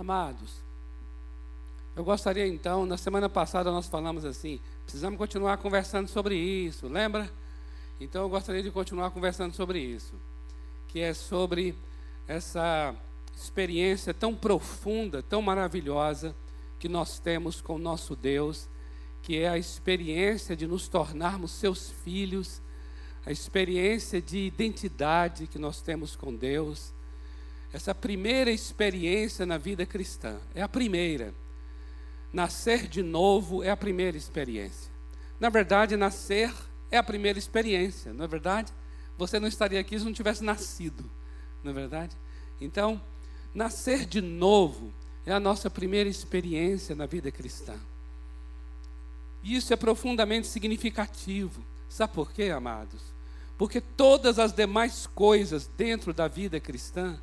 Amados, eu gostaria então, na semana passada nós falamos assim, precisamos continuar conversando sobre isso, lembra? Então eu gostaria de continuar conversando sobre isso, que é sobre essa experiência tão profunda, tão maravilhosa que nós temos com o nosso Deus, que é a experiência de nos tornarmos seus filhos, a experiência de identidade que nós temos com Deus, essa primeira experiência na vida cristã, é a primeira. Nascer de novo é a primeira experiência. Na verdade, nascer é a primeira experiência, não é verdade? Você não estaria aqui se não tivesse nascido, não é verdade? Então, nascer de novo é a nossa primeira experiência na vida cristã. E isso é profundamente significativo. Sabe por quê, amados? Porque todas as demais coisas dentro da vida cristã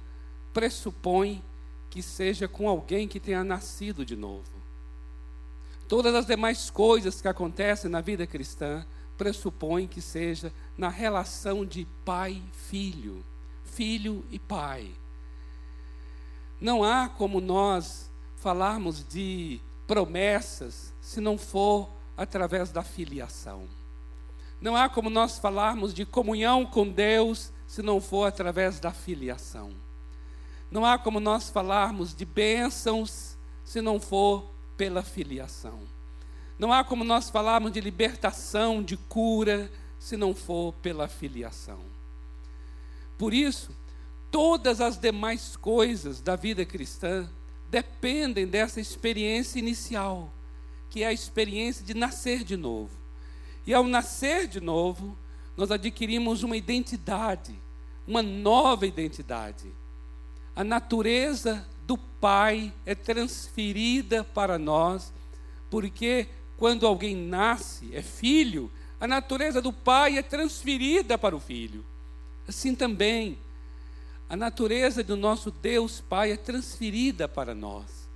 pressupõem que seja com alguém que tenha nascido de novo. Todas as demais coisas que acontecem na vida cristã pressupõem que seja na relação de pai-filho, filho e pai. Não há como nós falarmos de promessas se não for através da filiação. Não há como nós falarmos de comunhão com Deus se não for através da filiação. Não há como nós falarmos de bênçãos se não for pela filiação. Não há como nós falarmos de libertação, de cura, se não for pela filiação. Por isso, todas as demais coisas da vida cristã dependem dessa experiência inicial, que é a experiência de nascer de novo. E ao nascer de novo, nós adquirimos uma identidade, uma nova identidade. A natureza do Pai é transferida para nós, porque quando alguém nasce, é filho, a natureza do Pai é transferida para o filho. Assim também, a natureza do nosso Deus Pai é transferida para nós.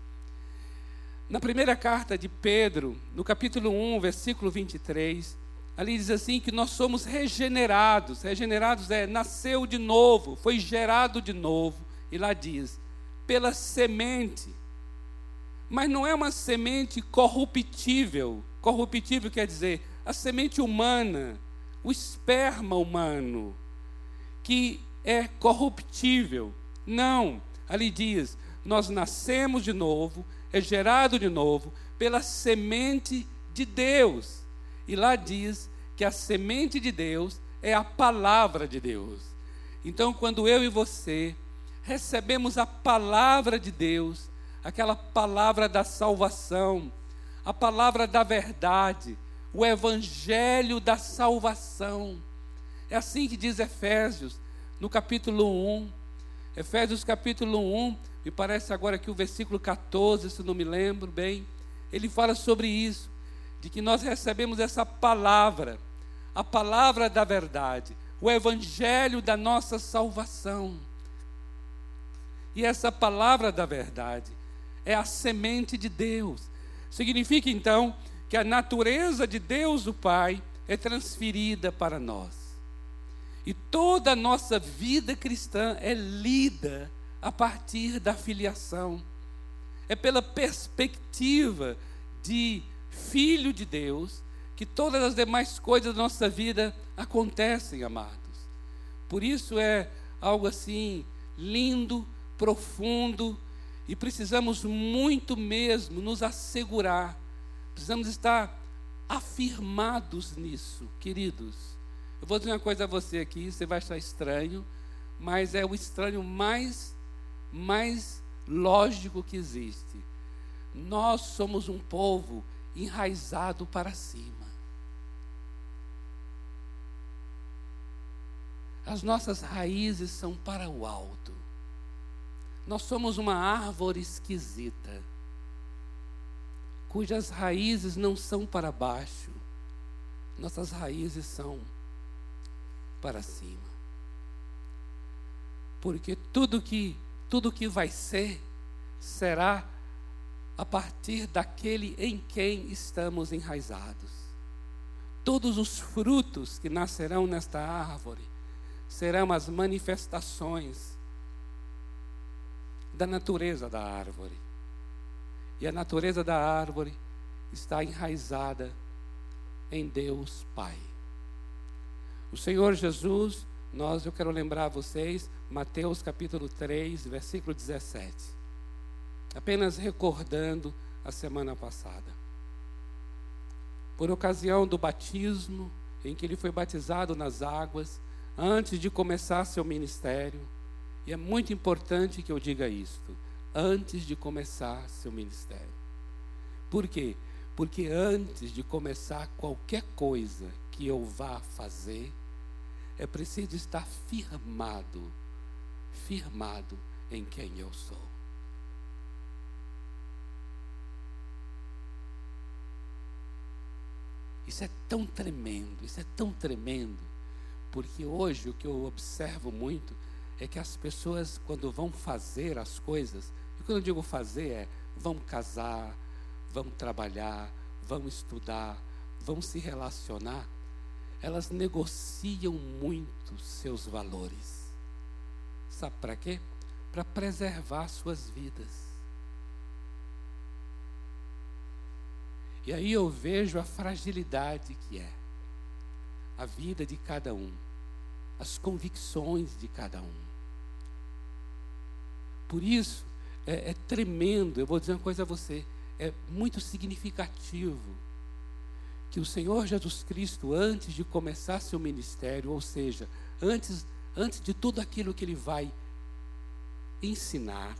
Na primeira carta de Pedro, no capítulo 1, versículo 23, ali diz assim que nós somos regenerados. Regenerados é nasceu de novo, foi gerado de novo. E lá diz, pela semente. Mas não é uma semente corruptível. Corruptível quer dizer a semente humana, o esperma humano, que é corruptível. Não, ali diz: nós nascemos de novo, é gerado de novo pela semente de Deus. E lá diz que a semente de Deus é a palavra de Deus. Então, quando eu e você recebemos a palavra de Deus, aquela palavra da salvação, a palavra da verdade, o evangelho da salvação. É assim que diz Efésios no capítulo 1. Efésios capítulo 1, me parece agora que o versículo 14, se não me lembro bem, ele fala sobre isso, de que nós recebemos essa palavra, a palavra da verdade, o evangelho da nossa salvação. E essa palavra da verdade é a semente de Deus. Significa então que a natureza de Deus, o Pai, é transferida para nós. E toda a nossa vida cristã é lida a partir da filiação. É pela perspectiva de filho de Deus que todas as demais coisas da nossa vida acontecem, amados. Por isso é algo assim lindo, profundo, e precisamos muito mesmo nos assegurar, precisamos estar afirmados nisso, queridos. Eu vou dizer uma coisa a você aqui, você vai achar estranho, mas é o estranho mais, mais lógico que existe. Nós somos um povo enraizado para cima. As nossas raízes são para o alto. Nós somos uma árvore esquisita, cujas raízes não são para baixo, nossas raízes são para cima. Porque tudo que tudo que vai ser será a partir daquele em quem estamos enraizados. Todos os frutos que nascerão nesta árvore serão as manifestações da natureza da árvore. E a natureza da árvore está enraizada em Deus Pai. O Senhor Jesus, nós eu quero lembrar a vocês, Mateus capítulo 3, versículo 17. Apenas recordando a semana passada. Por ocasião do batismo, em que ele foi batizado nas águas, antes de começar seu ministério, e é muito importante que eu diga isto, antes de começar seu ministério. Por quê? Porque antes de começar qualquer coisa que eu vá fazer, é preciso estar firmado, firmado em quem eu sou. Isso é tão tremendo, isso é tão tremendo, porque hoje o que eu observo muito é que as pessoas, quando vão fazer as coisas, e quando eu digo fazer, é vão casar, vão trabalhar, vão estudar, vão se relacionar, elas negociam muito seus valores. Sabe para quê? Para preservar suas vidas. E aí eu vejo a fragilidade que é a vida de cada um, as convicções de cada um. Por isso, é, é tremendo, eu vou dizer uma coisa a você, é muito significativo que o Senhor Jesus Cristo, antes de começar seu ministério, ou seja, antes, antes de tudo aquilo que ele vai ensinar,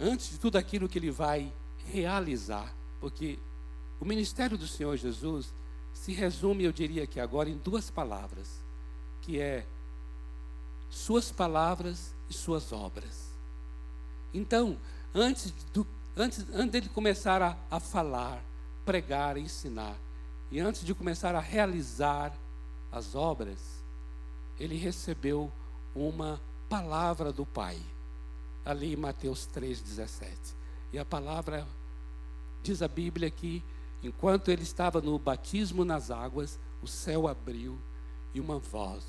antes de tudo aquilo que ele vai realizar, porque o ministério do Senhor Jesus se resume, eu diria que agora, em duas palavras, que é suas palavras e suas obras. Então, antes, do, antes, antes dele começar a, a falar, pregar, ensinar, e antes de começar a realizar as obras, ele recebeu uma palavra do Pai, ali em Mateus 3,17. E a palavra, diz a Bíblia que, enquanto ele estava no batismo nas águas, o céu abriu e uma voz.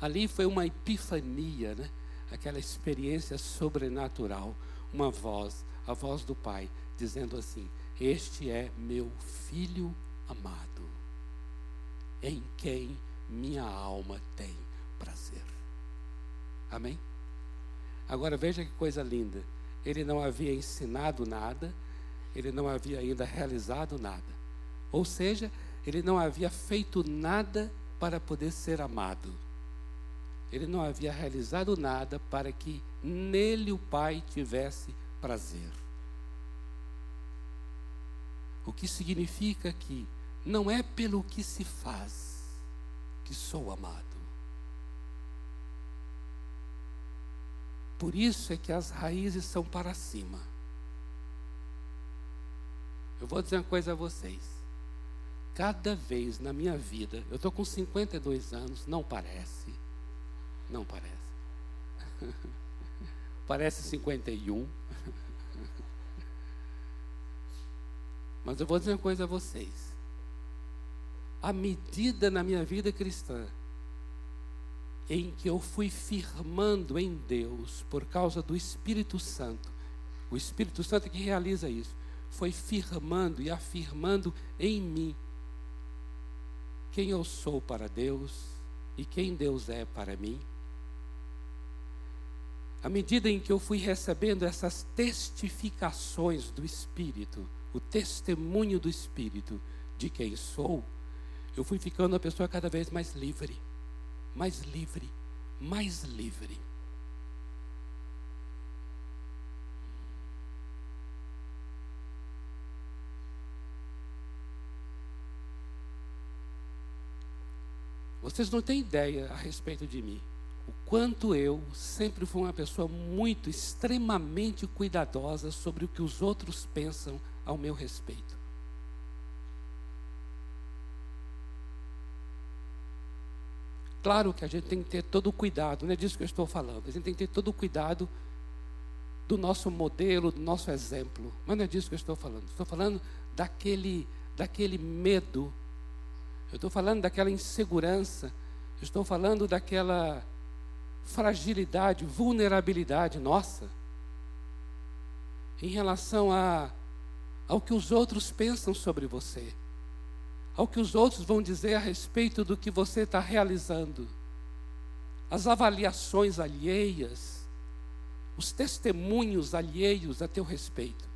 Ali foi uma epifania, né? Aquela experiência sobrenatural, uma voz, a voz do Pai, dizendo assim: Este é meu filho amado, em quem minha alma tem prazer. Amém? Agora veja que coisa linda. Ele não havia ensinado nada, ele não havia ainda realizado nada. Ou seja, ele não havia feito nada para poder ser amado ele não havia realizado nada para que nele o Pai tivesse prazer. O que significa que não é pelo que se faz que sou amado. Por isso é que as raízes são para cima. Eu vou dizer uma coisa a vocês. Cada vez na minha vida, eu estou com 52 anos, não parece não parece. parece 51. Mas eu vou dizer uma coisa a vocês. A medida na minha vida cristã em que eu fui firmando em Deus por causa do Espírito Santo, o Espírito Santo é que realiza isso, foi firmando e afirmando em mim quem eu sou para Deus e quem Deus é para mim à medida em que eu fui recebendo essas testificações do Espírito, o testemunho do Espírito de quem sou, eu fui ficando uma pessoa cada vez mais livre, mais livre, mais livre. Vocês não têm ideia a respeito de mim quanto eu sempre fui uma pessoa muito, extremamente cuidadosa sobre o que os outros pensam ao meu respeito. Claro que a gente tem que ter todo o cuidado, não é disso que eu estou falando. A gente tem que ter todo o cuidado do nosso modelo, do nosso exemplo. Mas não é disso que eu estou falando. Estou falando daquele, daquele medo. Eu estou falando daquela insegurança. Estou falando daquela fragilidade, vulnerabilidade nossa, em relação a, ao que os outros pensam sobre você, ao que os outros vão dizer a respeito do que você está realizando, as avaliações alheias, os testemunhos alheios a teu respeito.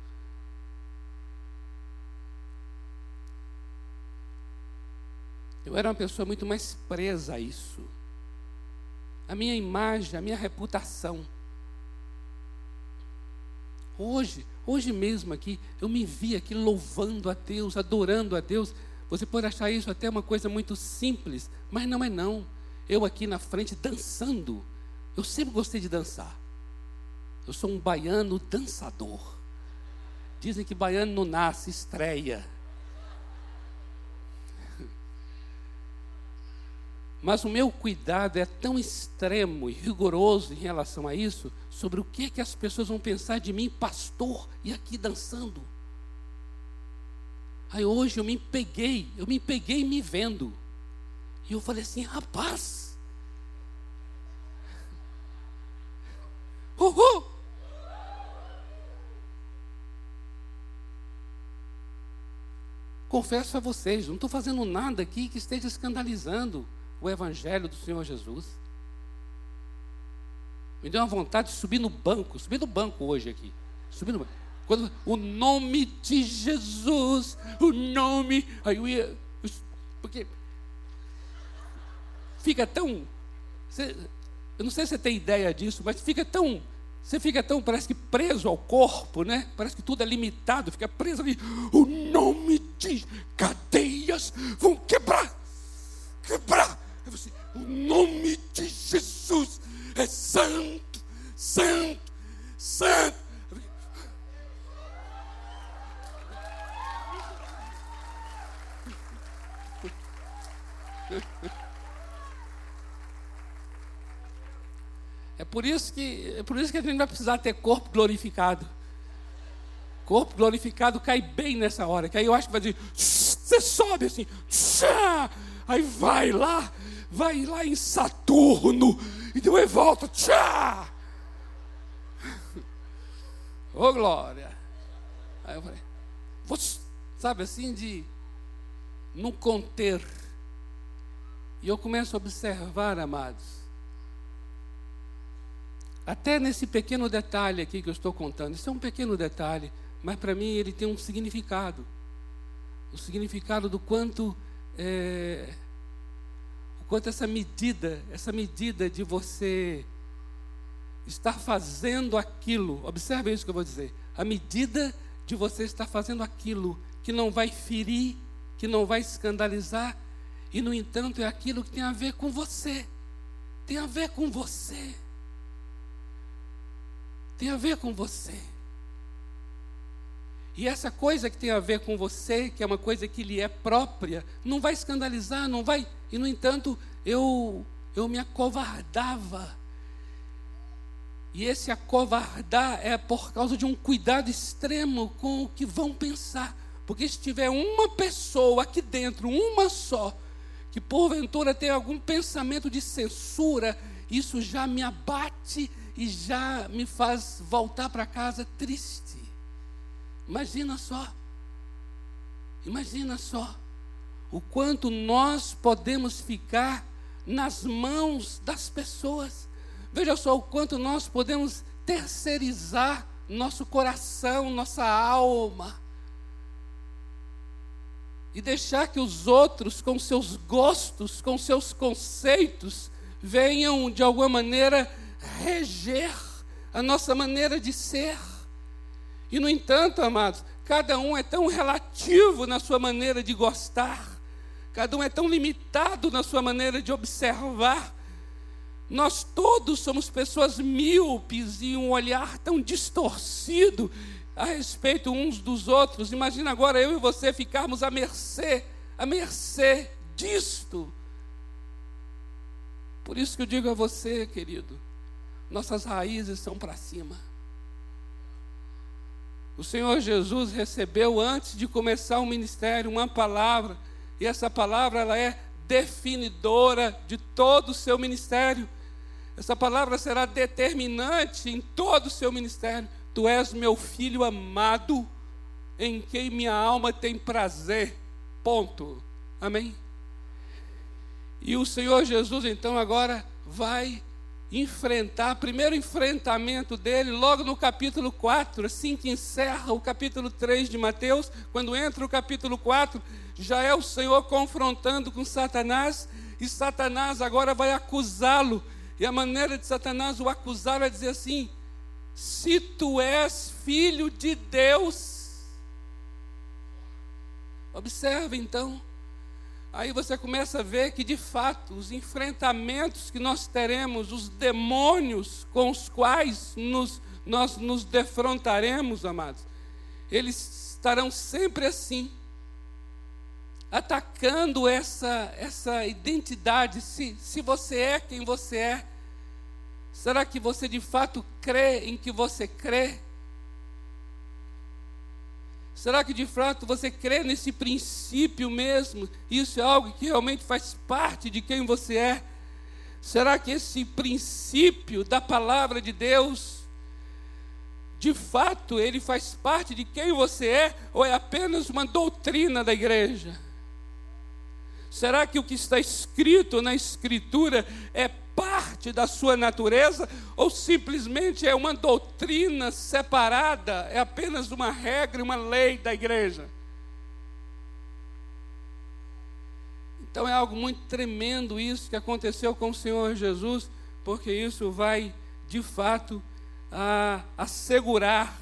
Eu era uma pessoa muito mais presa a isso. A minha imagem, a minha reputação. Hoje, hoje mesmo aqui, eu me vi aqui louvando a Deus, adorando a Deus. Você pode achar isso até uma coisa muito simples, mas não é não. Eu aqui na frente dançando. Eu sempre gostei de dançar. Eu sou um baiano dançador. Dizem que baiano não nasce, estreia. Mas o meu cuidado é tão extremo e rigoroso em relação a isso, sobre o que, que as pessoas vão pensar de mim, pastor, e aqui dançando. Aí hoje eu me peguei, eu me peguei me vendo. E eu falei assim, rapaz. Uhul! Confesso a vocês, não estou fazendo nada aqui que esteja escandalizando o Evangelho do Senhor Jesus. Me deu uma vontade de subir no banco, subir no banco hoje aqui. Subir no banco. Quando, o nome de Jesus, o nome. Aí eu ia. Porque fica tão. Você, eu não sei se você tem ideia disso, mas fica tão. Você fica tão, parece que preso ao corpo, né? Parece que tudo é limitado, fica preso ali. O nome de cadeias vão quebrar. Quebrar. Você, o nome de Jesus é santo, santo, santo. É por isso que é por isso que a gente vai precisar ter corpo glorificado. Corpo glorificado cai bem nessa hora, que aí eu acho que vai dizer, você sobe assim, aí vai lá vai lá em Saturno e depois volta. Tchá! Ô oh, glória! Aí eu falei, sabe assim, de não conter. E eu começo a observar, amados, até nesse pequeno detalhe aqui que eu estou contando, isso é um pequeno detalhe, mas para mim ele tem um significado. O significado do quanto é, quanto essa medida, essa medida de você estar fazendo aquilo, observe isso que eu vou dizer, a medida de você estar fazendo aquilo que não vai ferir, que não vai escandalizar, e no entanto é aquilo que tem a ver com você, tem a ver com você, tem a ver com você. E essa coisa que tem a ver com você, que é uma coisa que lhe é própria, não vai escandalizar, não vai. E no entanto, eu eu me acovardava. E esse acovardar é por causa de um cuidado extremo com o que vão pensar. Porque se tiver uma pessoa aqui dentro, uma só, que porventura tem algum pensamento de censura, isso já me abate e já me faz voltar para casa triste. Imagina só. Imagina só o quanto nós podemos ficar nas mãos das pessoas. Veja só o quanto nós podemos terceirizar nosso coração, nossa alma. E deixar que os outros, com seus gostos, com seus conceitos, venham de alguma maneira reger a nossa maneira de ser. E, no entanto, amados, cada um é tão relativo na sua maneira de gostar, cada um é tão limitado na sua maneira de observar. Nós todos somos pessoas míopes e um olhar tão distorcido a respeito uns dos outros. Imagina agora eu e você ficarmos à mercê, à mercê disto. Por isso que eu digo a você, querido, nossas raízes são para cima. O Senhor Jesus recebeu antes de começar o ministério uma palavra, e essa palavra ela é definidora de todo o seu ministério. Essa palavra será determinante em todo o seu ministério. Tu és meu filho amado, em quem minha alma tem prazer. Ponto. Amém? E o Senhor Jesus, então, agora vai enfrentar, primeiro enfrentamento dele, logo no capítulo 4, assim que encerra o capítulo 3 de Mateus, quando entra o capítulo 4, já é o Senhor confrontando com Satanás, e Satanás agora vai acusá-lo, e a maneira de Satanás o acusar é dizer assim: se tu és filho de Deus, observe então, aí você começa a ver que de fato os enfrentamentos que nós teremos, os demônios com os quais nos, nós nos defrontaremos, amados, eles estarão sempre assim, atacando essa, essa identidade, se, se você é quem você é, será que você de fato crê em que você crê? Será que de fato você crê nesse princípio mesmo? Isso é algo que realmente faz parte de quem você é? Será que esse princípio da palavra de Deus, de fato, ele faz parte de quem você é? Ou é apenas uma doutrina da igreja? Será que o que está escrito na Escritura é parte da sua natureza ou simplesmente é uma doutrina separada, é apenas uma regra, uma lei da igreja? Então é algo muito tremendo isso que aconteceu com o Senhor Jesus, porque isso vai de fato a, assegurar,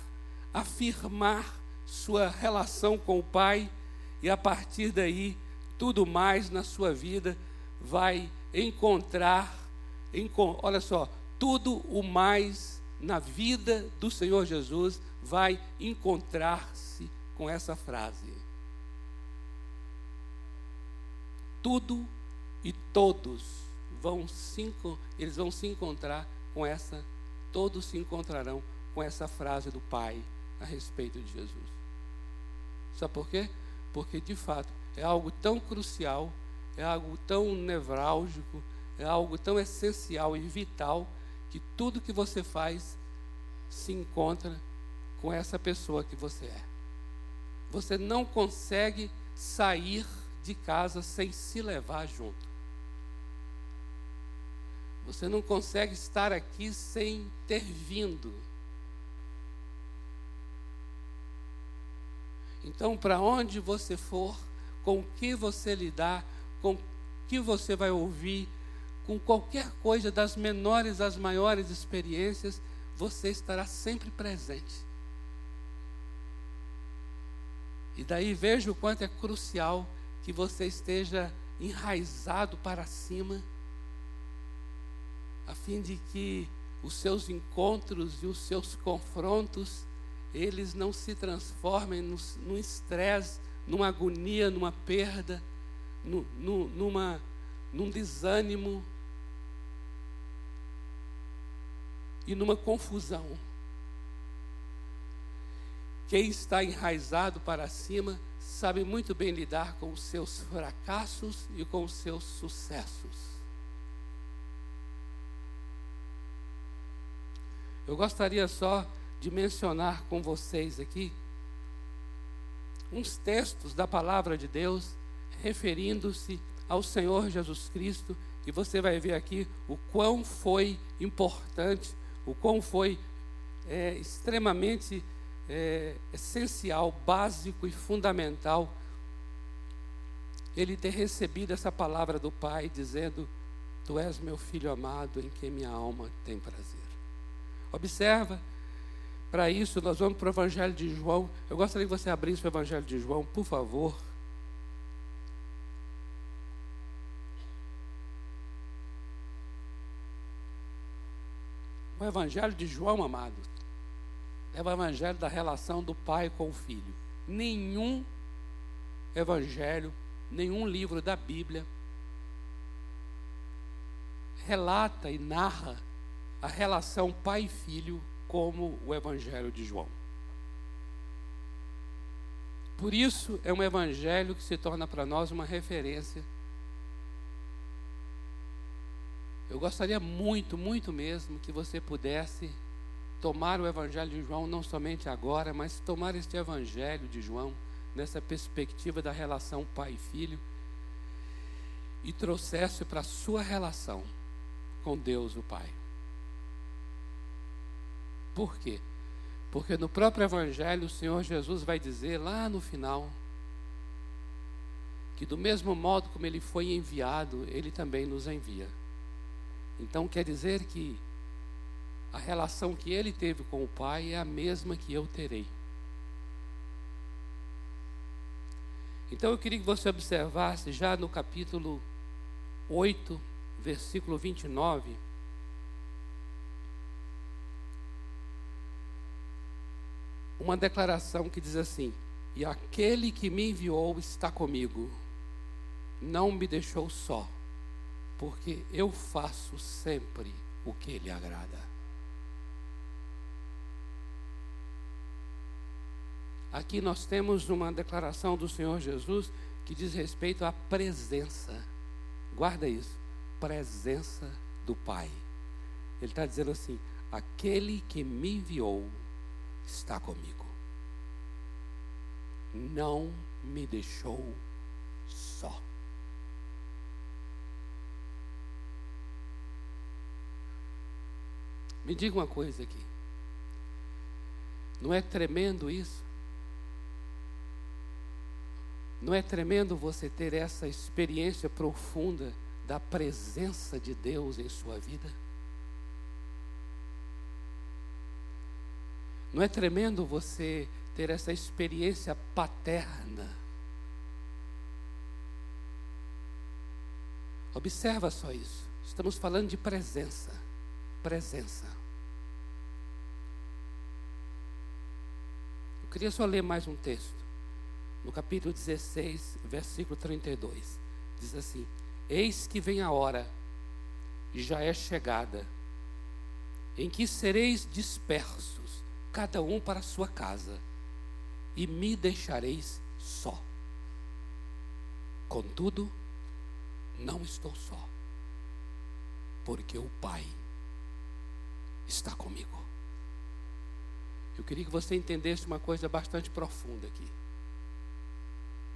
afirmar sua relação com o Pai e a partir daí tudo mais na sua vida vai encontrar, olha só, tudo o mais na vida do Senhor Jesus vai encontrar-se com essa frase. Tudo e todos vão se, eles vão se encontrar com essa, todos se encontrarão com essa frase do Pai a respeito de Jesus. Sabe por quê? Porque de fato é algo tão crucial, é algo tão nevrálgico, é algo tão essencial e vital que tudo que você faz se encontra com essa pessoa que você é. Você não consegue sair de casa sem se levar junto. Você não consegue estar aqui sem ter vindo. Então, para onde você for, com o que você lidar, com o que você vai ouvir, com qualquer coisa, das menores às maiores experiências, você estará sempre presente. E daí veja o quanto é crucial que você esteja enraizado para cima, a fim de que os seus encontros e os seus confrontos, eles não se transformem no estresse numa agonia, numa perda, no, no, numa, num desânimo e numa confusão. Quem está enraizado para cima sabe muito bem lidar com os seus fracassos e com os seus sucessos. Eu gostaria só de mencionar com vocês aqui uns textos da palavra de Deus referindo-se ao Senhor Jesus Cristo, e você vai ver aqui o quão foi importante, o quão foi é, extremamente é, essencial, básico e fundamental ele ter recebido essa palavra do Pai, dizendo: Tu és meu filho amado, em quem minha alma tem prazer. Observa para isso, nós vamos para o Evangelho de João. Eu gostaria que você abrisse o Evangelho de João, por favor. O Evangelho de João, amado, é o Evangelho da relação do pai com o filho. Nenhum Evangelho, nenhum livro da Bíblia relata e narra a relação pai e filho como o Evangelho de João. Por isso, é um evangelho que se torna para nós uma referência. Eu gostaria muito, muito mesmo que você pudesse tomar o Evangelho de João não somente agora, mas tomar este Evangelho de João nessa perspectiva da relação pai e filho e trouxesse para a sua relação com Deus o Pai. Por quê? Porque no próprio Evangelho o Senhor Jesus vai dizer lá no final que do mesmo modo como ele foi enviado, ele também nos envia. Então quer dizer que a relação que ele teve com o Pai é a mesma que eu terei. Então eu queria que você observasse já no capítulo 8, versículo 29. Uma declaração que diz assim: E aquele que me enviou está comigo, não me deixou só, porque eu faço sempre o que lhe agrada. Aqui nós temos uma declaração do Senhor Jesus que diz respeito à presença. Guarda isso. Presença do Pai. Ele está dizendo assim: aquele que me enviou está comigo. Não me deixou só. Me diga uma coisa aqui. Não é tremendo isso? Não é tremendo você ter essa experiência profunda da presença de Deus em sua vida? Não é tremendo você ter essa experiência paterna? Observa só isso. Estamos falando de presença. Presença. Eu queria só ler mais um texto no capítulo 16, versículo 32. Diz assim: Eis que vem a hora, e já é chegada, em que sereis dispersos, cada um para a sua casa, e me deixareis só. Contudo, não estou só, porque o Pai está comigo. Eu queria que você entendesse uma coisa bastante profunda aqui.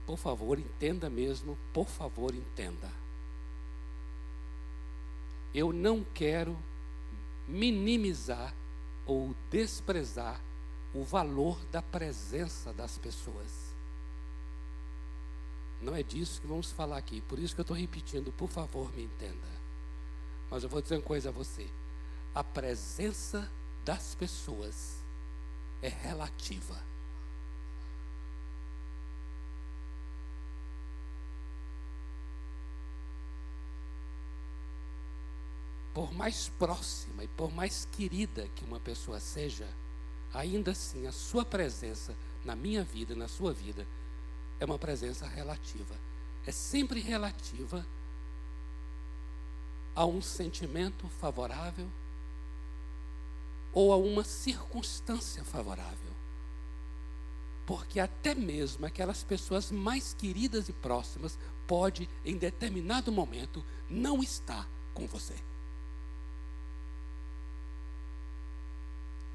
Por favor, entenda mesmo, por favor, entenda. Eu não quero minimizar ou desprezar o valor da presença das pessoas. Não é disso que vamos falar aqui, por isso que eu estou repetindo, por favor, me entenda. Mas eu vou dizer uma coisa a você: a presença das pessoas é relativa. por mais próxima e por mais querida que uma pessoa seja, ainda assim a sua presença na minha vida, na sua vida, é uma presença relativa. É sempre relativa a um sentimento favorável ou a uma circunstância favorável. Porque até mesmo aquelas pessoas mais queridas e próximas pode em determinado momento não estar com você.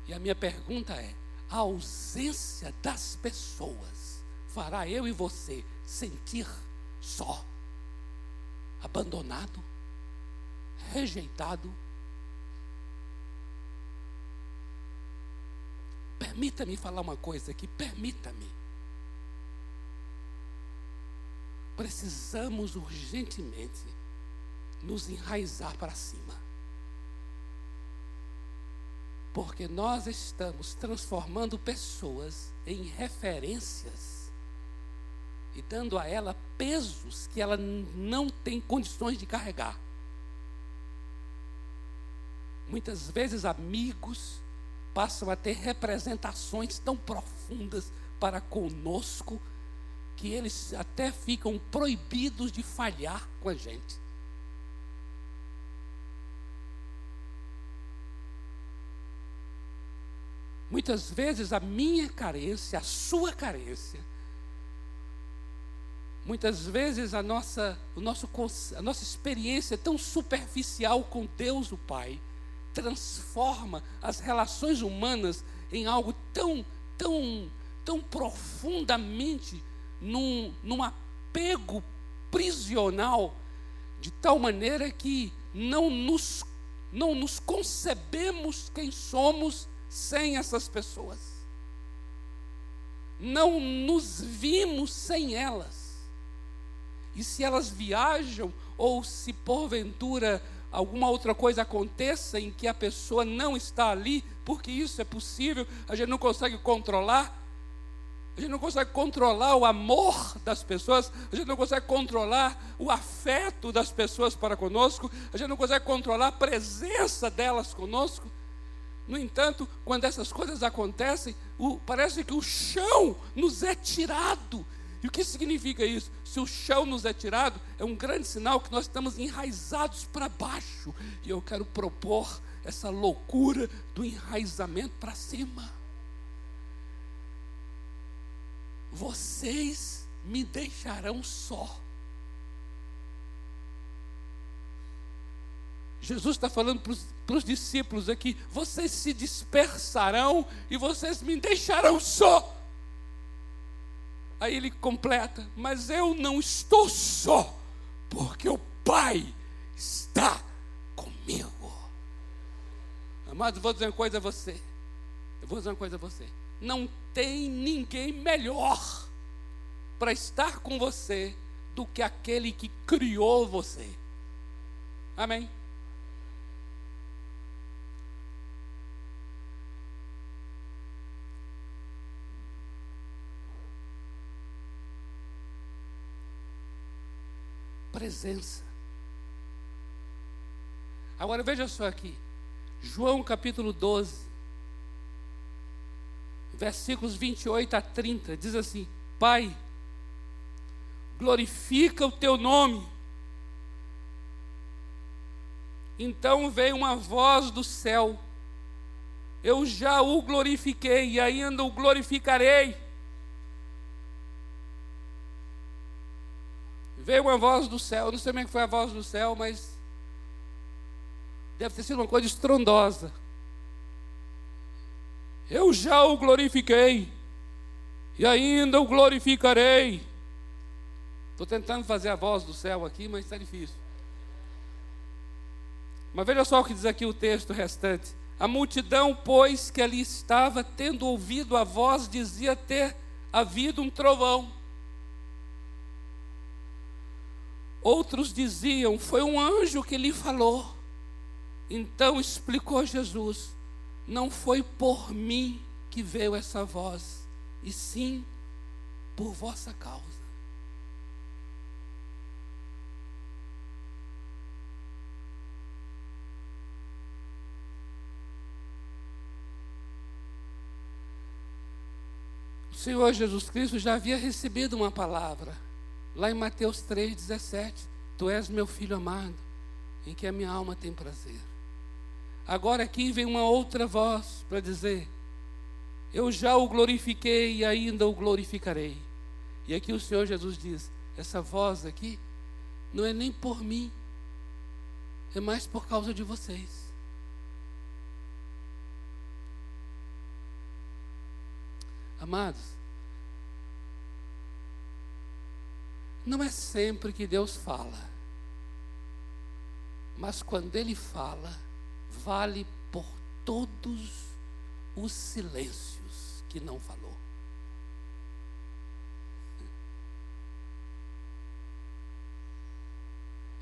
E a minha pergunta é: a ausência das pessoas fará eu e você sentir só, abandonado, rejeitado? Permita-me falar uma coisa aqui, permita-me. Precisamos urgentemente nos enraizar para cima. Porque nós estamos transformando pessoas em referências e dando a ela pesos que ela não tem condições de carregar. Muitas vezes amigos passam a ter representações tão profundas para conosco que eles até ficam proibidos de falhar com a gente. Muitas vezes a minha carência, a sua carência, muitas vezes a nossa, o nosso, a nossa experiência tão superficial com Deus o Pai, transforma as relações humanas em algo tão, tão, tão profundamente num, num apego prisional, de tal maneira que não nos, não nos concebemos quem somos sem essas pessoas. Não nos vimos sem elas. E se elas viajam, ou se porventura alguma outra coisa aconteça em que a pessoa não está ali, porque isso é possível, a gente não consegue controlar. A gente não consegue controlar o amor das pessoas, a gente não consegue controlar o afeto das pessoas para conosco, a gente não consegue controlar a presença delas conosco. No entanto, quando essas coisas acontecem, o, parece que o chão nos é tirado e o que significa isso? Se o chão nos é tirado, é um grande sinal que nós estamos enraizados para baixo. E eu quero propor essa loucura do enraizamento para cima. Vocês me deixarão só. Jesus está falando para os discípulos aqui: vocês se dispersarão e vocês me deixarão só. Aí ele completa: Mas eu não estou só, porque o Pai está comigo. Amado, vou dizer uma coisa a você. Eu vou dizer uma coisa a você. Não tem ninguém melhor para estar com você do que aquele que criou você. Amém? Presença. Agora veja só aqui, João capítulo 12, versículos 28 a 30, diz assim: Pai, glorifica o teu nome. Então veio uma voz do céu, eu já o glorifiquei e ainda o glorificarei. Veio uma voz do céu, não sei é que foi a voz do céu, mas deve ter sido uma coisa estrondosa. Eu já o glorifiquei, e ainda o glorificarei. Estou tentando fazer a voz do céu aqui, mas está difícil. Mas veja só o que diz aqui o texto restante. A multidão, pois, que ali estava, tendo ouvido a voz, dizia ter havido um trovão. Outros diziam: Foi um anjo que lhe falou. Então explicou Jesus: Não foi por mim que veio essa voz, e sim por vossa causa. O Senhor Jesus Cristo já havia recebido uma palavra Lá em Mateus 3,17, Tu és meu filho amado, em que a minha alma tem prazer. Agora aqui vem uma outra voz para dizer: Eu já o glorifiquei e ainda o glorificarei. E aqui o Senhor Jesus diz: Essa voz aqui não é nem por mim, é mais por causa de vocês. Amados, Não é sempre que Deus fala, mas quando Ele fala, vale por todos os silêncios que não falou.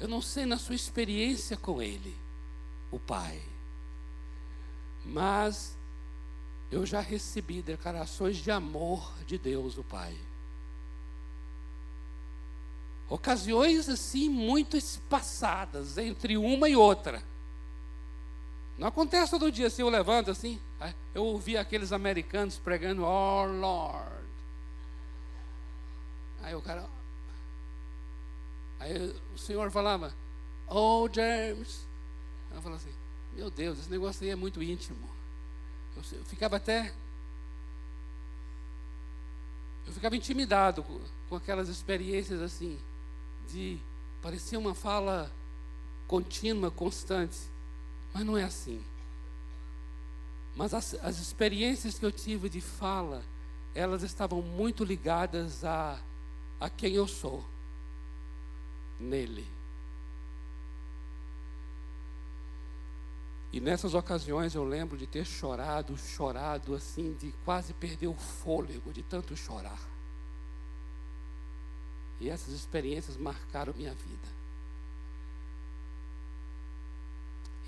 Eu não sei na sua experiência com Ele, o Pai, mas eu já recebi declarações de amor de Deus, o Pai ocasiões assim muito espaçadas entre uma e outra. Não acontece todo dia assim, eu levanto assim. Eu ouvi aqueles americanos pregando, oh Lord. Aí o cara. Aí o senhor falava, oh James. Eu falava assim, meu Deus, esse negócio aí é muito íntimo. Eu, eu ficava até. Eu ficava intimidado com, com aquelas experiências assim de parecia uma fala contínua, constante, mas não é assim. Mas as, as experiências que eu tive de fala, elas estavam muito ligadas a, a quem eu sou nele. E nessas ocasiões eu lembro de ter chorado, chorado assim, de quase perder o fôlego de tanto chorar. E essas experiências marcaram minha vida.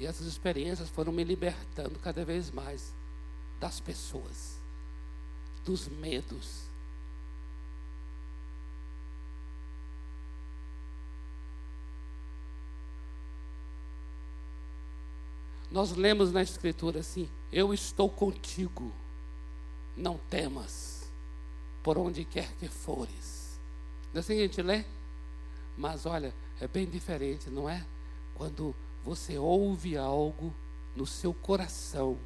E essas experiências foram me libertando cada vez mais das pessoas, dos medos. Nós lemos na Escritura assim: Eu estou contigo, não temas, por onde quer que fores. Não é assim que a gente lê? Mas olha, é bem diferente, não é? Quando você ouve algo no seu coração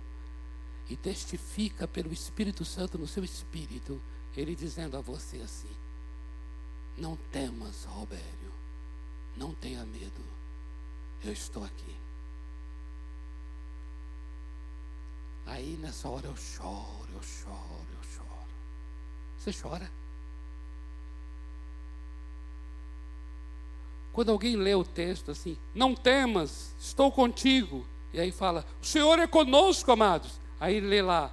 e testifica pelo Espírito Santo no seu espírito, ele dizendo a você assim: Não temas, Robério, não tenha medo, eu estou aqui. Aí nessa hora eu choro, eu choro, eu choro. Você chora? Quando alguém lê o texto assim, não temas, estou contigo. E aí fala, o Senhor é conosco, amados. Aí lê lá,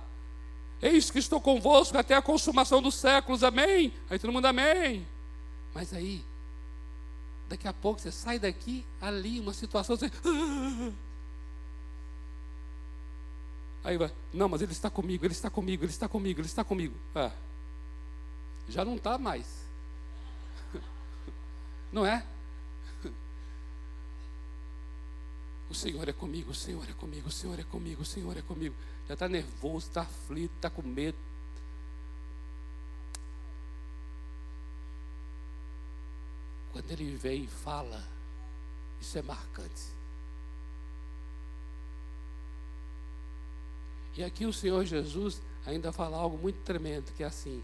eis que estou convosco até a consumação dos séculos, amém? Aí todo mundo, amém. Mas aí, daqui a pouco você sai daqui, ali, uma situação, você. Aí vai, não, mas ele está comigo, ele está comigo, ele está comigo, ele está comigo. Ah, já não está mais. Não é? O Senhor é comigo, o Senhor é comigo, o Senhor é comigo, o Senhor é comigo. Já está nervoso, está aflito, está com medo. Quando ele vem e fala, isso é marcante. E aqui o Senhor Jesus ainda fala algo muito tremendo, que é assim: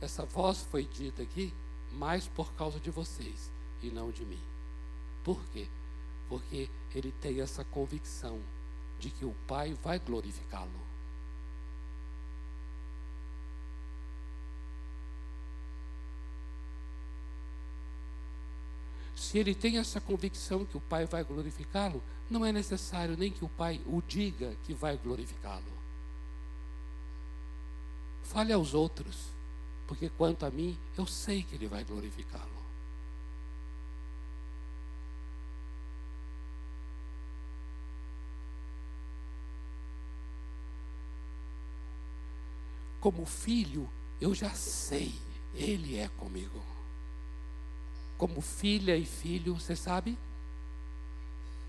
essa voz foi dita aqui mais por causa de vocês e não de mim. Por quê? Porque ele tem essa convicção de que o Pai vai glorificá-lo. Se ele tem essa convicção que o Pai vai glorificá-lo, não é necessário nem que o Pai o diga que vai glorificá-lo. Fale aos outros, porque quanto a mim, eu sei que ele vai glorificá-lo. Como filho, eu já sei, Ele é comigo. Como filha e filho, você sabe?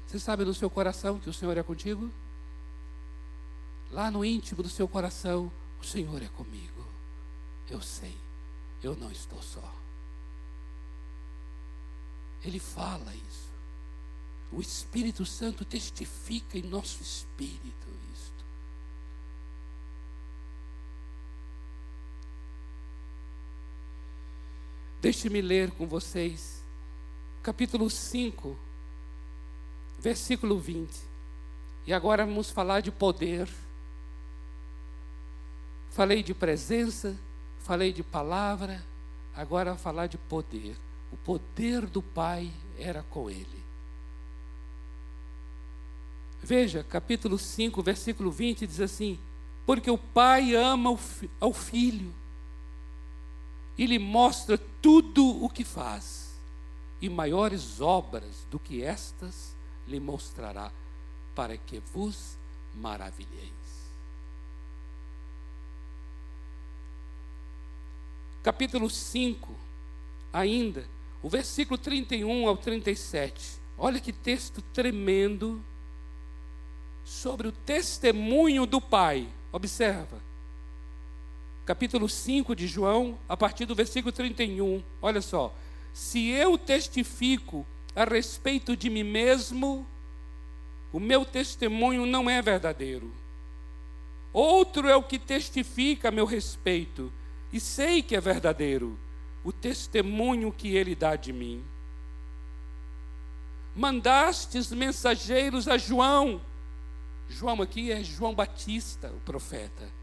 Você sabe no seu coração que o Senhor é contigo? Lá no íntimo do seu coração, o Senhor é comigo. Eu sei, eu não estou só. Ele fala isso. O Espírito Santo testifica em nosso espírito isso. Deixe-me ler com vocês, capítulo 5, versículo 20. E agora vamos falar de poder. Falei de presença, falei de palavra, agora falar de poder. O poder do Pai era com ele. Veja, capítulo 5, versículo 20 diz assim: Porque o Pai ama ao filho e lhe mostra tudo o que faz, e maiores obras do que estas lhe mostrará, para que vos maravilheis. Capítulo 5, ainda, o versículo 31 ao 37. Olha que texto tremendo sobre o testemunho do Pai. Observa capítulo 5 de João, a partir do versículo 31. Olha só. Se eu testifico a respeito de mim mesmo, o meu testemunho não é verdadeiro. Outro é o que testifica a meu respeito, e sei que é verdadeiro, o testemunho que ele dá de mim. Mandastes mensageiros a João, João aqui é João Batista, o profeta.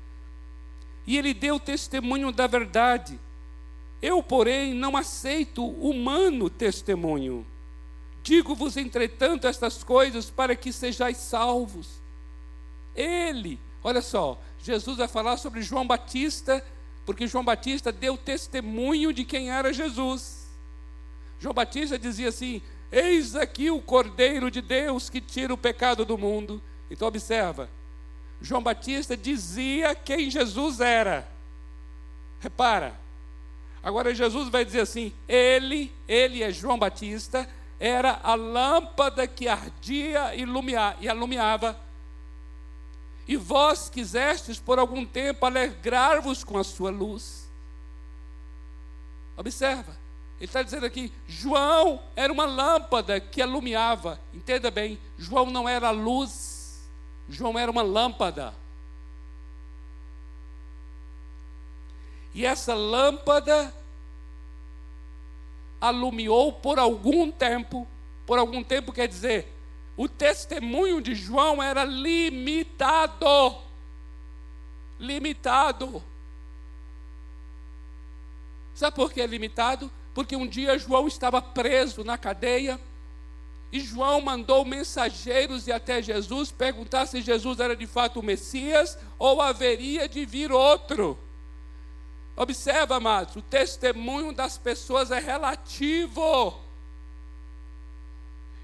E ele deu testemunho da verdade. Eu, porém, não aceito humano testemunho. Digo-vos, entretanto, estas coisas para que sejais salvos. Ele, olha só, Jesus vai falar sobre João Batista, porque João Batista deu testemunho de quem era Jesus. João Batista dizia assim: Eis aqui o Cordeiro de Deus que tira o pecado do mundo. Então, observa, João Batista dizia quem Jesus era. Repara. Agora Jesus vai dizer assim: Ele, ele é João Batista, era a lâmpada que ardia e, e alumiava. E vós quisestes por algum tempo alegrar-vos com a sua luz. Observa, ele está dizendo aqui: João era uma lâmpada que alumiava. Entenda bem, João não era a luz, João era uma lâmpada. E essa lâmpada alumiou por algum tempo. Por algum tempo quer dizer, o testemunho de João era limitado. Limitado. Sabe por que é limitado? Porque um dia João estava preso na cadeia e João mandou mensageiros ir até Jesus perguntar se Jesus era de fato o Messias ou haveria de vir outro. Observa, amados, o testemunho das pessoas é relativo.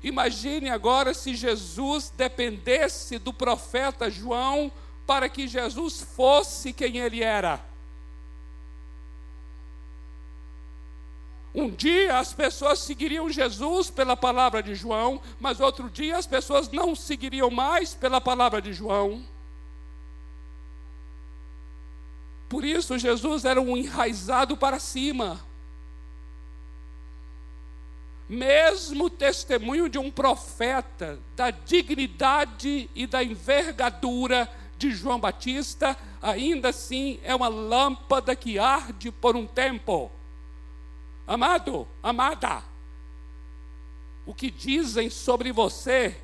Imagine agora se Jesus dependesse do profeta João para que Jesus fosse quem ele era. Um dia as pessoas seguiriam Jesus pela palavra de João, mas outro dia as pessoas não seguiriam mais pela palavra de João. Por isso, Jesus era um enraizado para cima. Mesmo testemunho de um profeta, da dignidade e da envergadura de João Batista, ainda assim é uma lâmpada que arde por um tempo. Amado, amada, o que dizem sobre você,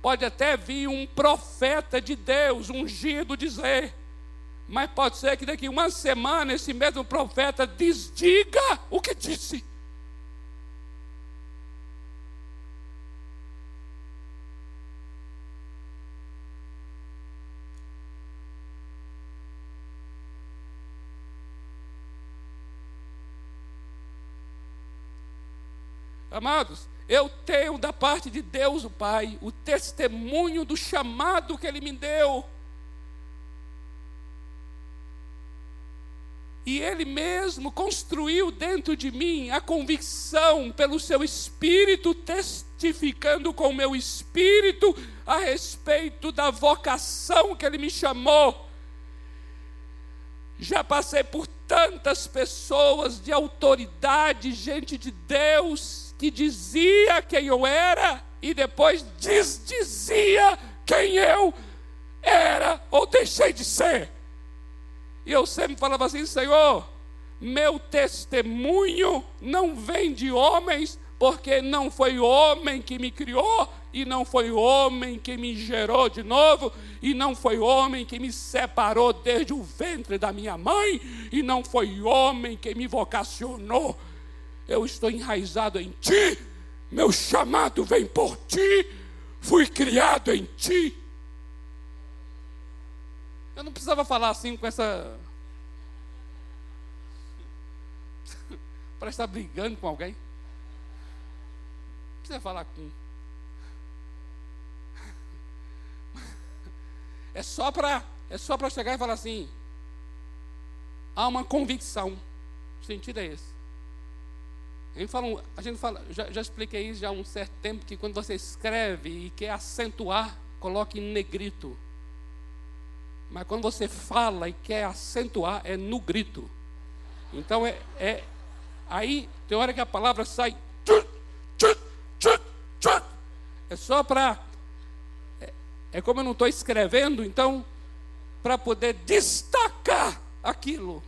pode até vir um profeta de Deus, ungido, dizer, mas pode ser que daqui uma semana esse mesmo profeta desdiga o que disse. Amados, eu tenho da parte de Deus o Pai o testemunho do chamado que Ele me deu. E Ele mesmo construiu dentro de mim a convicção pelo seu espírito, testificando com o meu espírito a respeito da vocação que Ele me chamou. Já passei por tantas pessoas de autoridade, gente de Deus, que dizia quem eu era e depois desdizia quem eu era ou deixei de ser. E eu sempre falava assim: Senhor, meu testemunho não vem de homens, porque não foi homem que me criou, e não foi homem que me gerou de novo, e não foi homem que me separou desde o ventre da minha mãe, e não foi homem que me vocacionou. Eu estou enraizado em ti, meu chamado vem por ti, fui criado em ti. Eu não precisava falar assim com essa. para estar brigando com alguém. Não precisa falar com. É só para é só para chegar e falar assim. Há uma convicção. O sentido é esse. A gente fala, a gente fala já, já expliquei isso já há um certo tempo que quando você escreve e quer acentuar, coloque em negrito. Mas quando você fala e quer acentuar, é no grito. Então é, é aí tem hora que a palavra sai. É só para. É, é como eu não estou escrevendo, então, para poder destacar aquilo.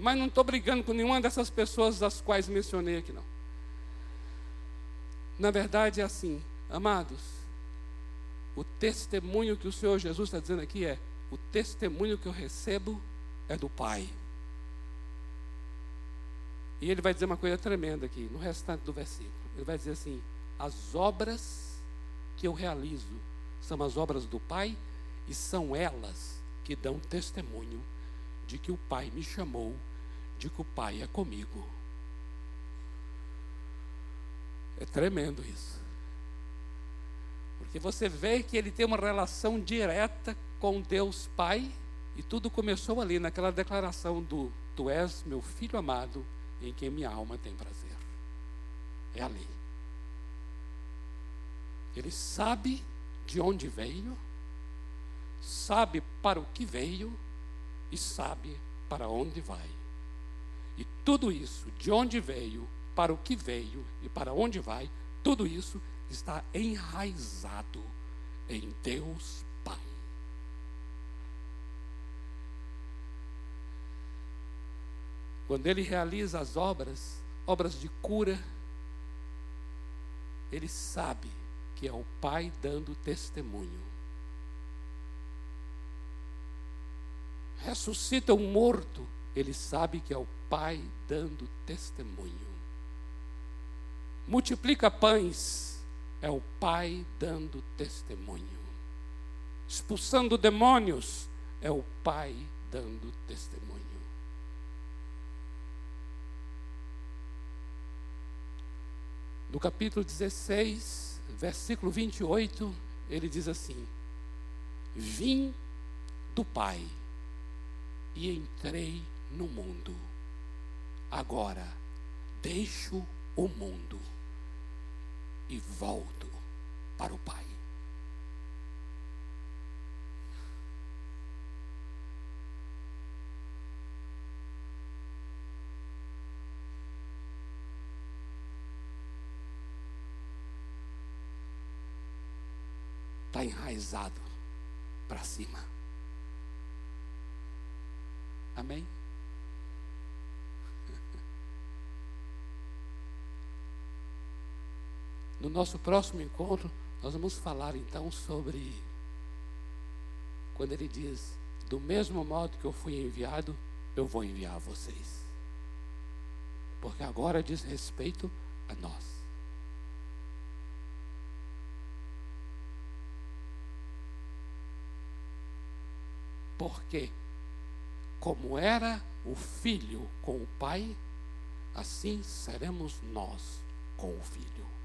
Mas não estou brigando com nenhuma dessas pessoas das quais mencionei aqui, não. Na verdade é assim, amados. O testemunho que o Senhor Jesus está dizendo aqui é: o testemunho que eu recebo é do Pai. E ele vai dizer uma coisa tremenda aqui, no restante do versículo. Ele vai dizer assim: as obras que eu realizo são as obras do Pai e são elas que dão testemunho de que o Pai me chamou, de que o Pai é comigo. É tremendo isso. Porque você vê que ele tem uma relação direta com Deus Pai, e tudo começou ali naquela declaração do Tu és meu filho amado, em quem minha alma tem prazer. É ali. Ele sabe de onde veio, sabe para o que veio e sabe para onde vai. E tudo isso, de onde veio, para o que veio e para onde vai, tudo isso está enraizado em Deus Pai. Quando ele realiza as obras, obras de cura, ele sabe que é o Pai dando testemunho. Ressuscita um morto, ele sabe que é o Pai dando testemunho. Multiplica pães, é o Pai dando testemunho. Expulsando demônios, é o Pai dando testemunho. No capítulo 16, versículo 28, ele diz assim: Vim do Pai e entrei no mundo. Agora deixo o mundo e volto para o Pai. está enraizado para cima. Amém? No nosso próximo encontro, nós vamos falar então sobre quando ele diz: Do mesmo modo que eu fui enviado, eu vou enviar vocês. Porque agora diz respeito a nós. Porque, como era o filho com o pai, assim seremos nós com o filho.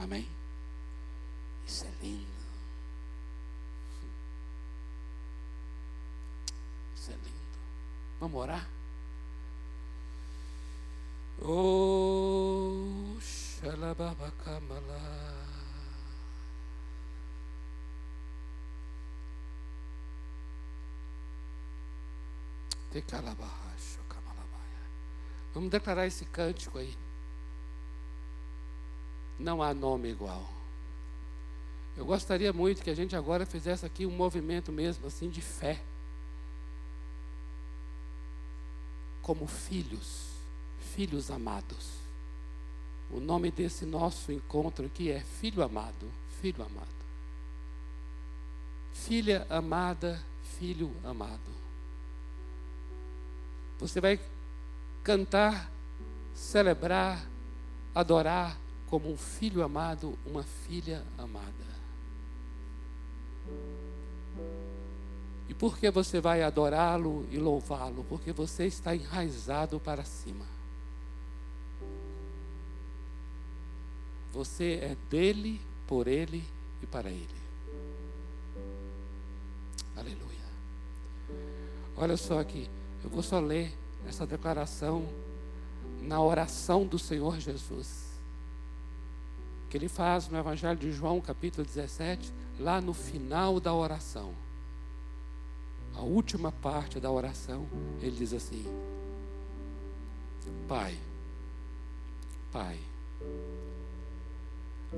Amém? Isso é lindo. Isso é lindo. Vamos orar? Oh, Shalababacamala. Vamos declarar esse cântico aí. Não há nome igual. Eu gostaria muito que a gente agora fizesse aqui um movimento mesmo assim de fé. Como filhos, filhos amados. O nome desse nosso encontro aqui é Filho Amado, Filho Amado. Filha amada, filho amado. Você vai cantar, celebrar, adorar como um filho amado, uma filha amada. E por que você vai adorá-lo e louvá-lo? Porque você está enraizado para cima. Você é dele, por ele e para ele. Aleluia. Olha só aqui, eu vou só ler essa declaração na oração do Senhor Jesus. Que ele faz no Evangelho de João, capítulo 17, lá no final da oração. A última parte da oração, ele diz assim: Pai, Pai,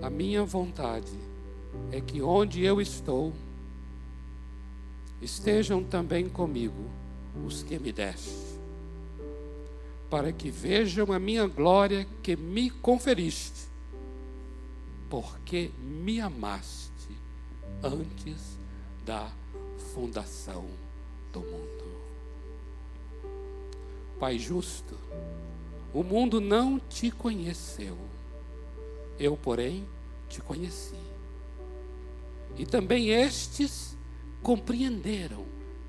a minha vontade é que onde eu estou, estejam também comigo os que me deste, para que vejam a minha glória que me conferiste, porque me amaste antes da fundação do mundo. Pai justo, o mundo não te conheceu, eu, porém, te conheci. E também estes compreenderam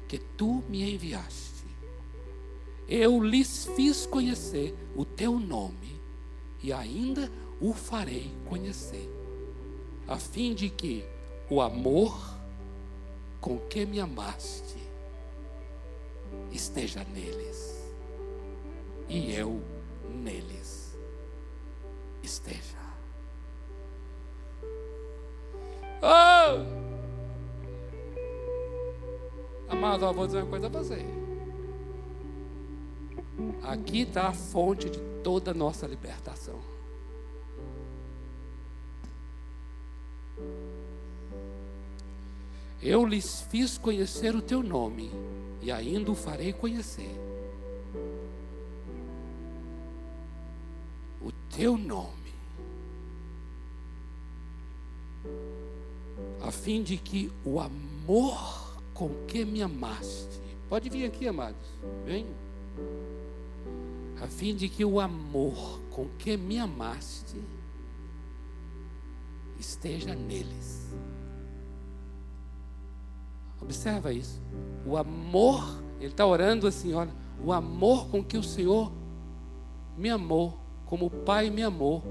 que tu me enviaste. Eu lhes fiz conhecer o teu nome e ainda o farei conhecer, a fim de que o amor com que me amaste esteja neles e eu neles esteja. Oh! Amado, eu vou dizer uma coisa para você. Aqui está a fonte de toda a nossa libertação. Eu lhes fiz conhecer o teu nome, e ainda o farei conhecer. O teu nome, a fim de que o amor com que me amaste, pode vir aqui, amados, vem. A fim de que o amor com que me amaste esteja neles. Observa isso. O amor, ele está orando assim: olha, o amor com que o Senhor me amou, como o Pai me amou,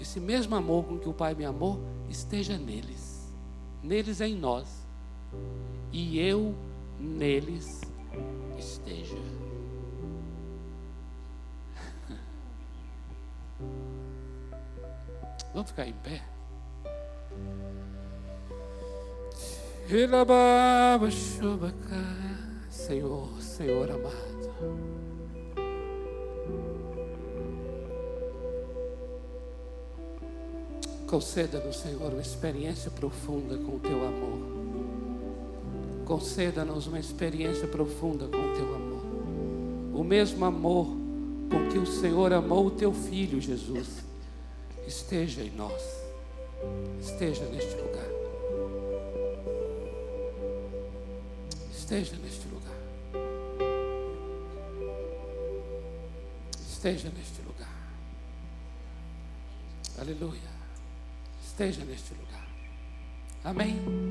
esse mesmo amor com que o Pai me amou, esteja neles. Neles é em nós. E eu neles esteja. Vamos ficar em pé? Senhor, Senhor amado. Conceda-nos, Senhor, uma experiência profunda com o teu amor. Conceda-nos uma experiência profunda com o teu amor. O mesmo amor com que o Senhor amou o teu filho, Jesus, esteja em nós, esteja neste lugar. Esteja neste lugar. Esteja neste lugar. Aleluia. Esteja neste lugar. Amém.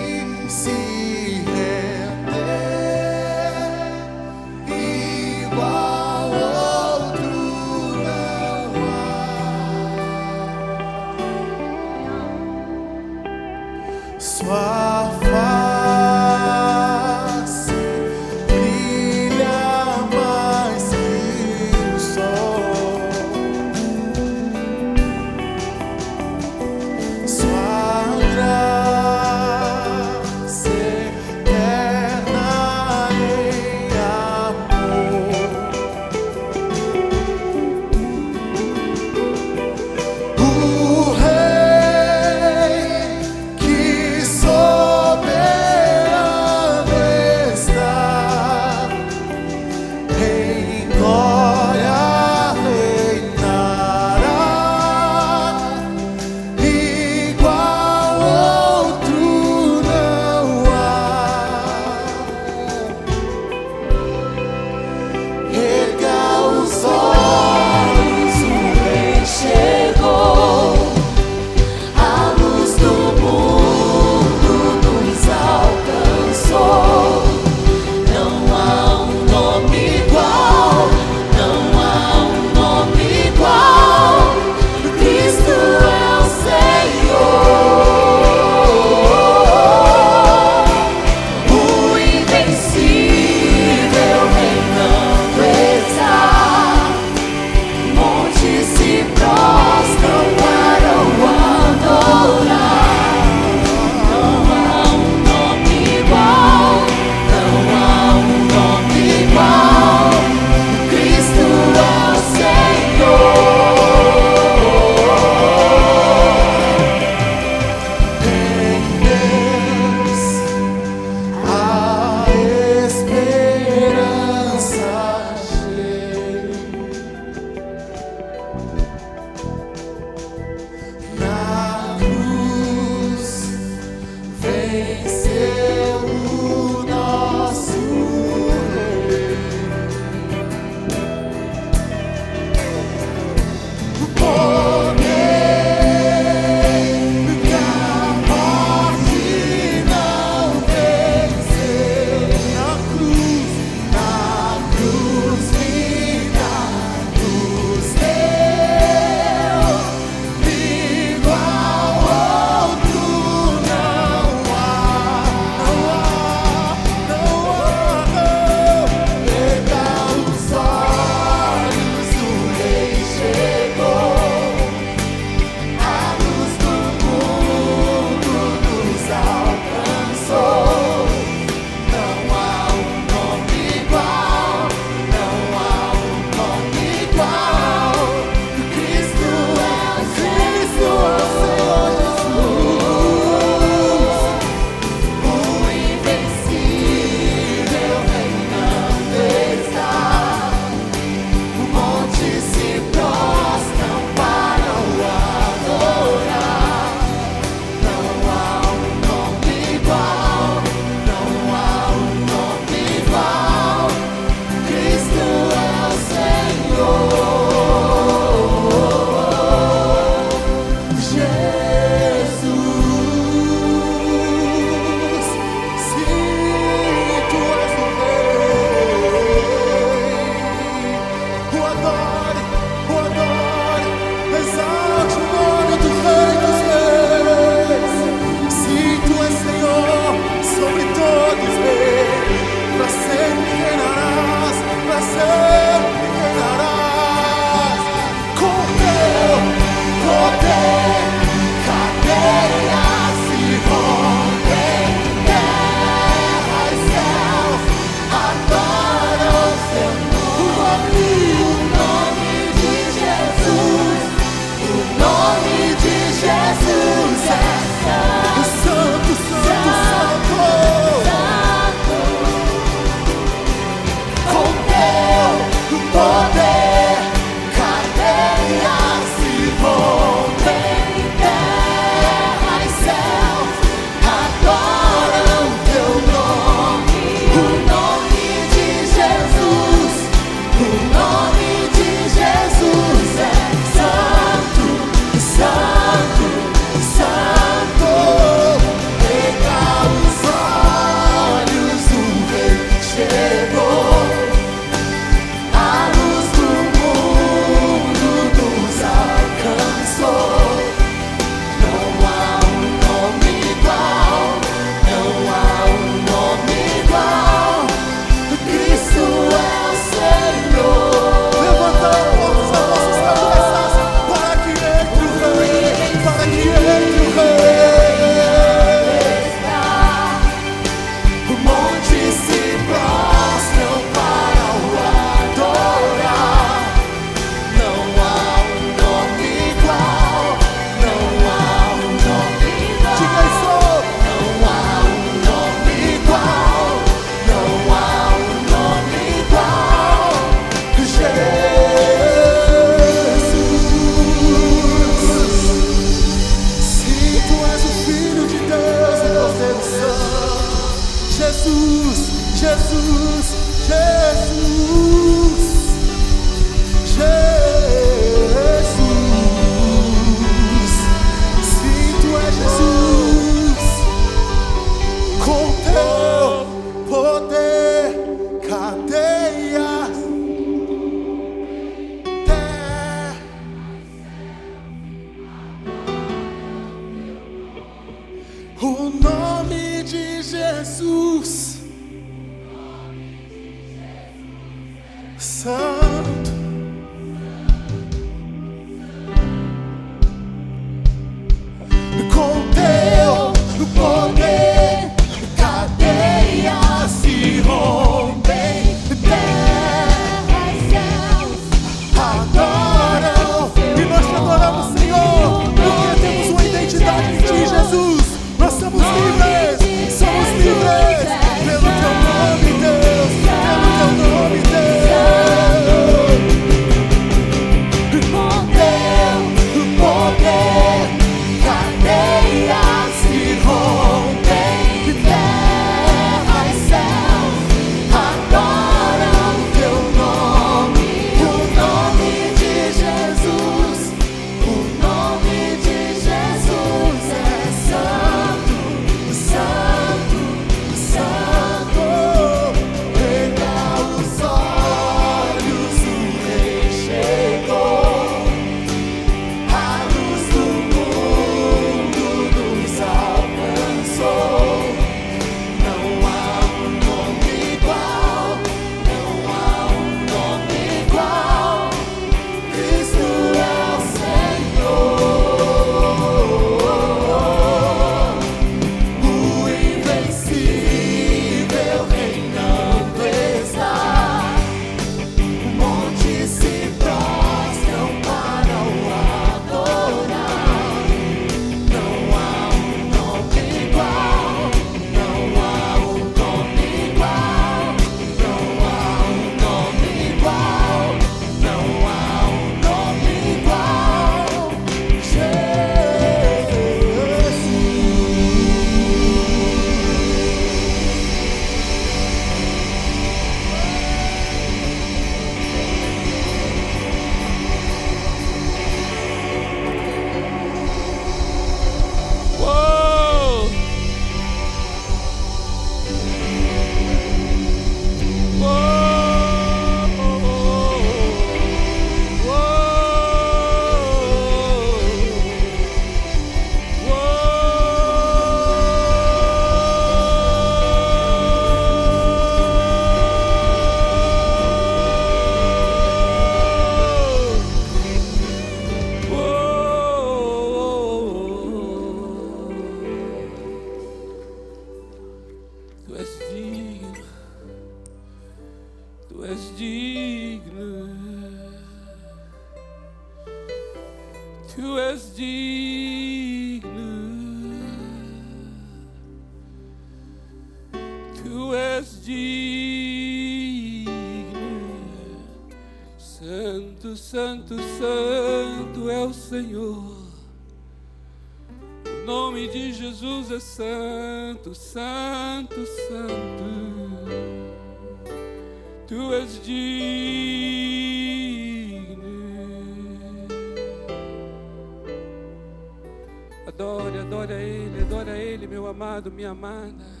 amado, minha amada.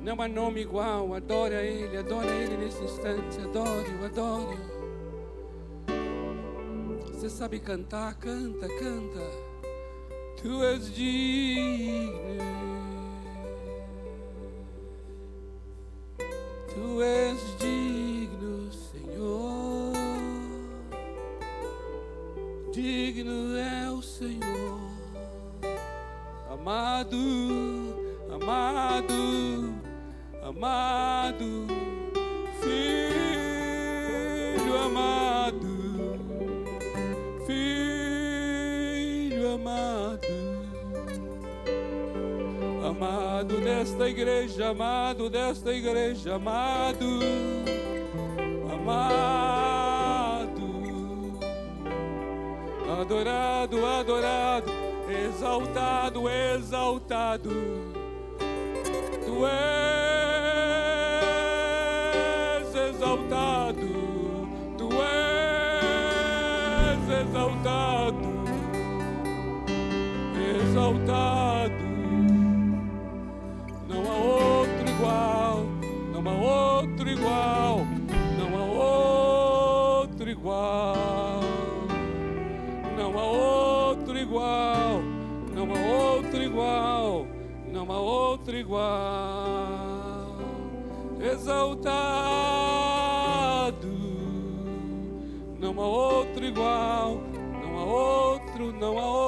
Não há nome igual, Adora a Ele, adora a Ele nesse instante, Adoro, adoro. Você sabe cantar? Canta, canta. Tu és digno. desta igreja, amado, amado, adorado, adorado, exaltado, exaltado. Tu és exaltado, tu és exaltado, exaltado. go, oh.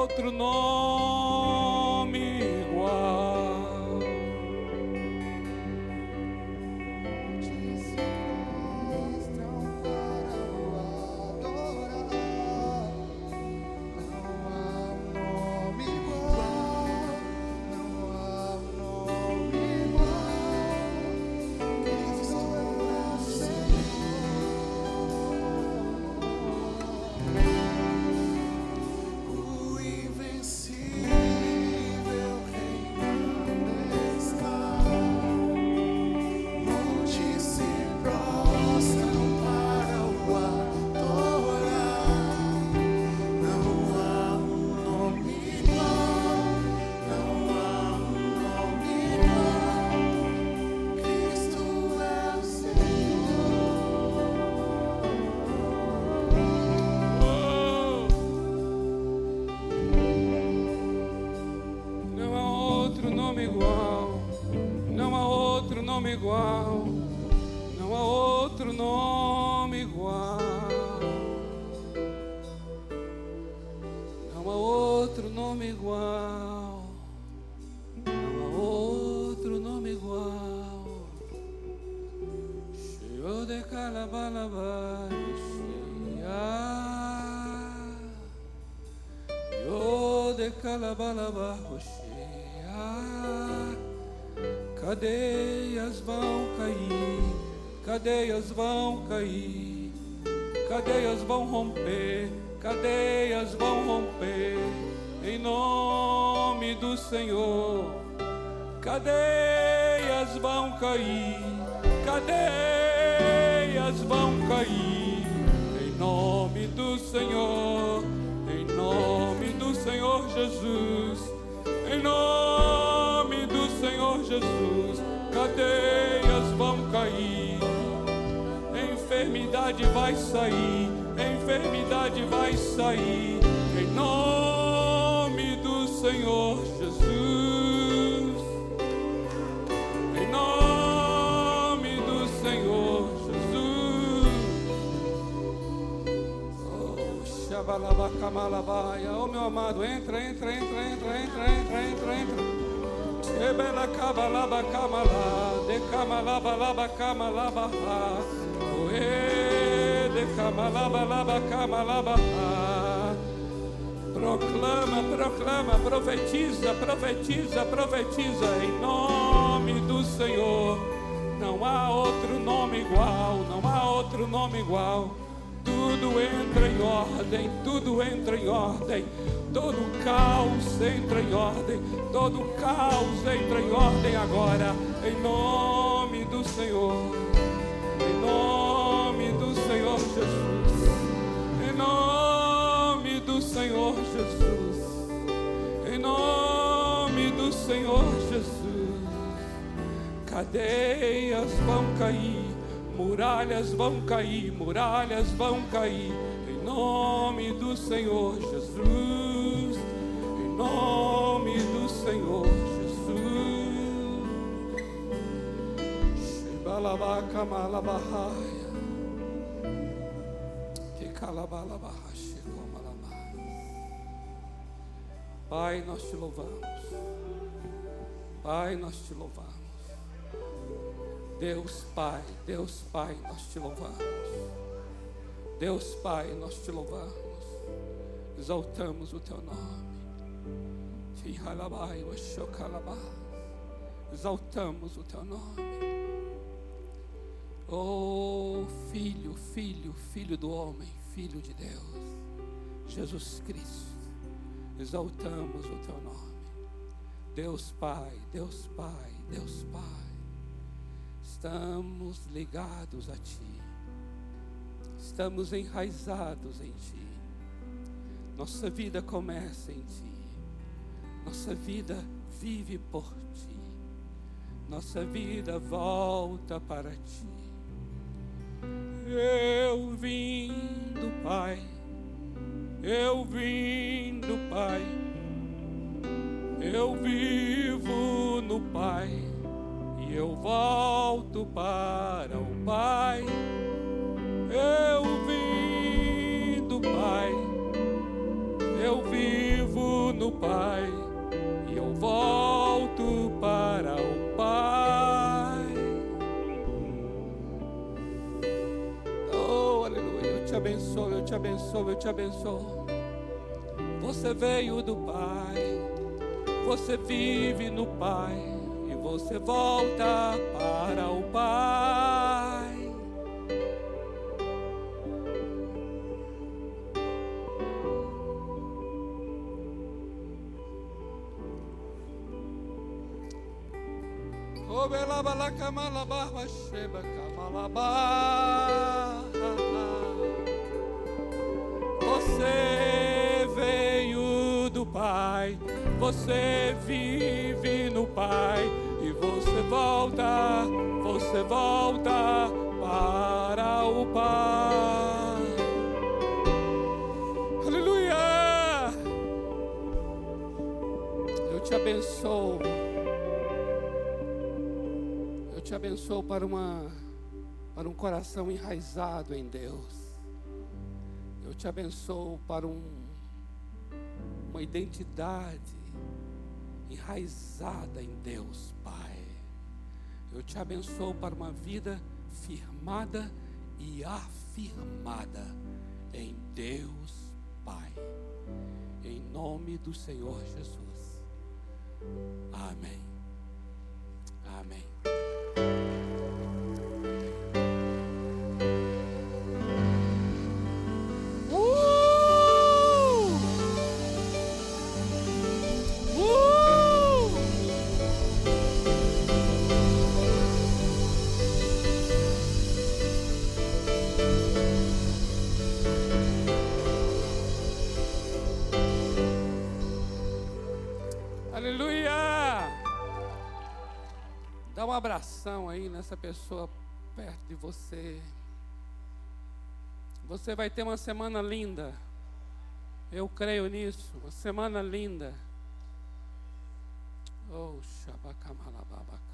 Cadeias vão cair, cadeias vão cair, cadeias vão romper, cadeias vão romper, em nome do Senhor. Cadeias vão cair, cadeias vão cair, em nome do Senhor, em nome Jesus, em nome do Senhor Jesus, cadeias vão cair, enfermidade vai sair, enfermidade vai sair, em nome do Senhor Jesus. Oh, meu amado, entra, entra, entra, entra, entra, entra, entra, entra. Ebela cabalaba camala, de camalaba laba camalaba, oe de camalaba laba camalaba. Proclama, proclama, profetiza, profetiza, profetiza em nome do Senhor. Não há outro nome igual, não há outro nome igual. Tudo entra em ordem, tudo entra em ordem. Todo caos entra em ordem, todo caos entra em ordem agora, em nome do Senhor. Em nome do Senhor Jesus. Em nome do Senhor Jesus. Em nome do Senhor Jesus. Cadeias vão cair, muralhas vão cair, muralhas vão cair. Em nome do Senhor Jesus. Em nome do Senhor Jesus. Que. Pai, nós te louvamos. Pai, nós te louvamos. Deus Pai, Deus Pai, nós te louvamos. Deus Pai, nós te louvamos. Exaltamos o teu nome. Exaltamos o teu nome. Oh, Filho, Filho, Filho do homem, Filho de Deus, Jesus Cristo, exaltamos o teu nome. Deus Pai, Deus Pai, Deus Pai, estamos ligados a Ti, estamos enraizados em Ti. Nossa vida começa em Ti, nossa vida vive por Ti, nossa vida volta para Ti. Eu vim do Pai, eu vim do Pai, eu vivo no Pai eu volto para o Pai. Eu vim do Pai, eu vivo no Pai, e eu volto para o Pai. Oh, aleluia, eu te abençoo, eu te abençoo, eu te abençoo. Você veio do Pai, você vive no Pai você volta para o Pai. Obelabala kamalaba sheba kamalaba. Você veio do Pai, você vive no Pai volta, você volta para o Pai. Aleluia! Eu te abençoo. Eu te abençoo para uma para um coração enraizado em Deus. Eu te abençoo para um, uma identidade enraizada em Deus, Pai. Eu te abençoo para uma vida firmada e afirmada em Deus, Pai. Em nome do Senhor Jesus. Amém. Amém. Um abração aí nessa pessoa perto de você. Você vai ter uma semana linda. Eu creio nisso. Uma semana linda. Oh, shabakamalababakamalabá.